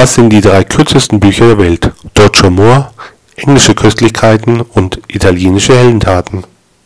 Was sind die drei kürzesten Bücher der Welt? Deutscher Moor, englische Köstlichkeiten und italienische Heldentaten